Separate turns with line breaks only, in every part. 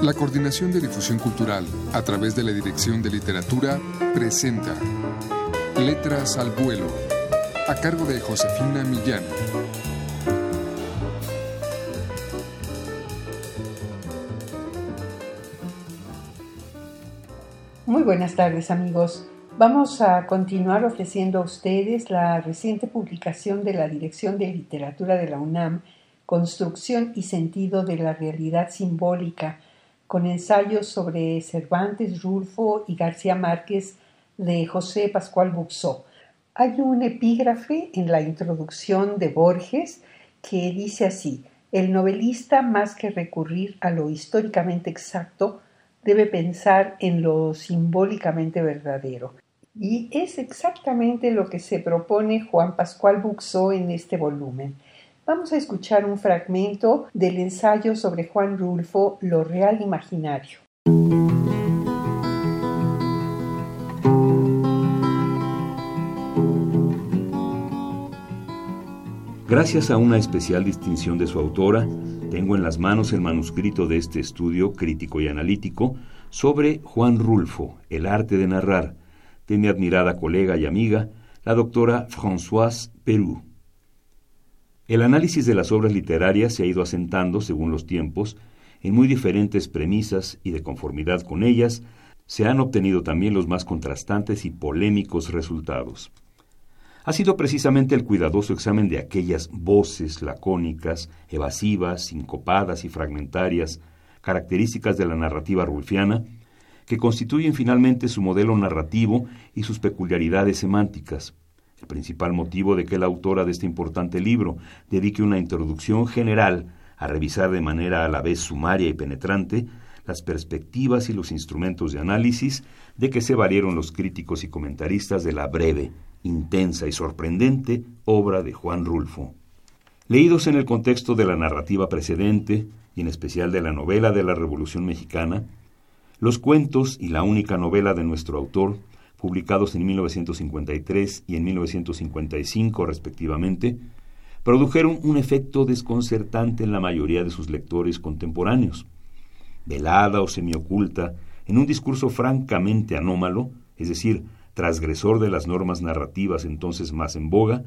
La Coordinación de Difusión Cultural, a través de la Dirección de Literatura, presenta Letras al Vuelo, a cargo de Josefina Millán.
Muy buenas tardes amigos. Vamos a continuar ofreciendo a ustedes la reciente publicación de la Dirección de Literatura de la UNAM, Construcción y Sentido de la Realidad Simbólica, con ensayos sobre Cervantes, Rulfo y García Márquez de José Pascual Buxó. Hay un epígrafe en la introducción de Borges que dice así, el novelista más que recurrir a lo históricamente exacto, debe pensar en lo simbólicamente verdadero. Y es exactamente lo que se propone Juan Pascual Buxó en este volumen. Vamos a escuchar un fragmento del ensayo sobre Juan Rulfo, Lo Real Imaginario.
Gracias a una especial distinción de su autora, tengo en las manos el manuscrito de este estudio crítico y analítico sobre Juan Rulfo, el arte de narrar, de mi admirada colega y amiga, la doctora Françoise Perú. El análisis de las obras literarias se ha ido asentando, según los tiempos, en muy diferentes premisas y de conformidad con ellas, se han obtenido también los más contrastantes y polémicos resultados. Ha sido precisamente el cuidadoso examen de aquellas voces lacónicas, evasivas, sincopadas y fragmentarias, características de la narrativa rulfiana, que constituyen finalmente su modelo narrativo y sus peculiaridades semánticas, el principal motivo de que la autora de este importante libro dedique una introducción general a revisar de manera a la vez sumaria y penetrante las perspectivas y los instrumentos de análisis de que se valieron los críticos y comentaristas de la breve, intensa y sorprendente obra de Juan Rulfo. Leídos en el contexto de la narrativa precedente, y en especial de la novela de la Revolución Mexicana, los cuentos y la única novela de nuestro autor publicados en 1953 y en 1955 respectivamente, produjeron un efecto desconcertante en la mayoría de sus lectores contemporáneos. Velada o semioculta, en un discurso francamente anómalo, es decir, transgresor de las normas narrativas entonces más en boga,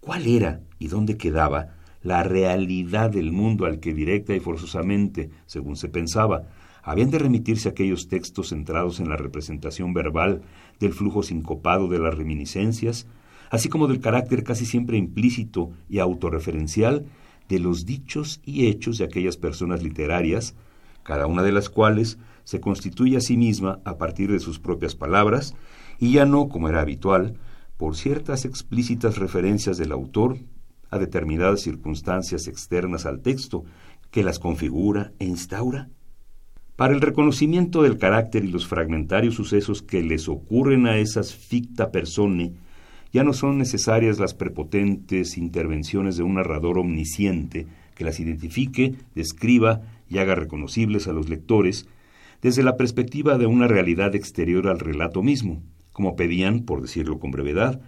¿cuál era y dónde quedaba la realidad del mundo al que directa y forzosamente, según se pensaba, habían de remitirse aquellos textos centrados en la representación verbal del flujo sincopado de las reminiscencias, así como del carácter casi siempre implícito y autorreferencial de los dichos y hechos de aquellas personas literarias, cada una de las cuales se constituye a sí misma a partir de sus propias palabras, y ya no, como era habitual, por ciertas explícitas referencias del autor a determinadas circunstancias externas al texto que las configura e instaura. Para el reconocimiento del carácter y los fragmentarios sucesos que les ocurren a esas ficta persone, ya no son necesarias las prepotentes intervenciones de un narrador omnisciente que las identifique, describa y haga reconocibles a los lectores desde la perspectiva de una realidad exterior al relato mismo, como pedían, por decirlo con brevedad,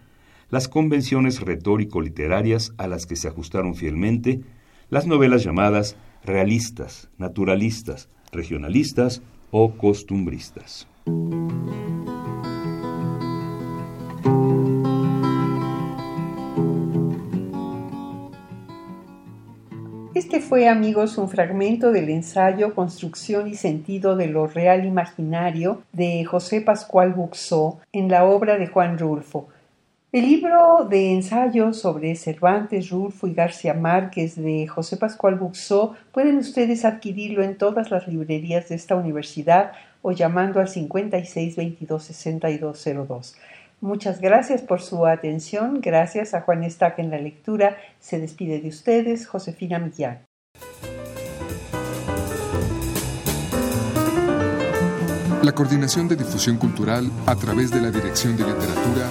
las convenciones retórico-literarias a las que se ajustaron fielmente las novelas llamadas realistas, naturalistas, regionalistas o costumbristas.
Este fue, amigos, un fragmento del ensayo Construcción y sentido de lo real imaginario de José Pascual Buxó en la obra de Juan Rulfo, el libro de ensayos sobre Cervantes, Rulfo y García Márquez de José Pascual Buxó pueden ustedes adquirirlo en todas las librerías de esta universidad o llamando al 56 22 6202. Muchas gracias por su atención. Gracias a Juan Estaca en la lectura. Se despide de ustedes Josefina Millán.
La Coordinación de Difusión Cultural a través de la Dirección de Literatura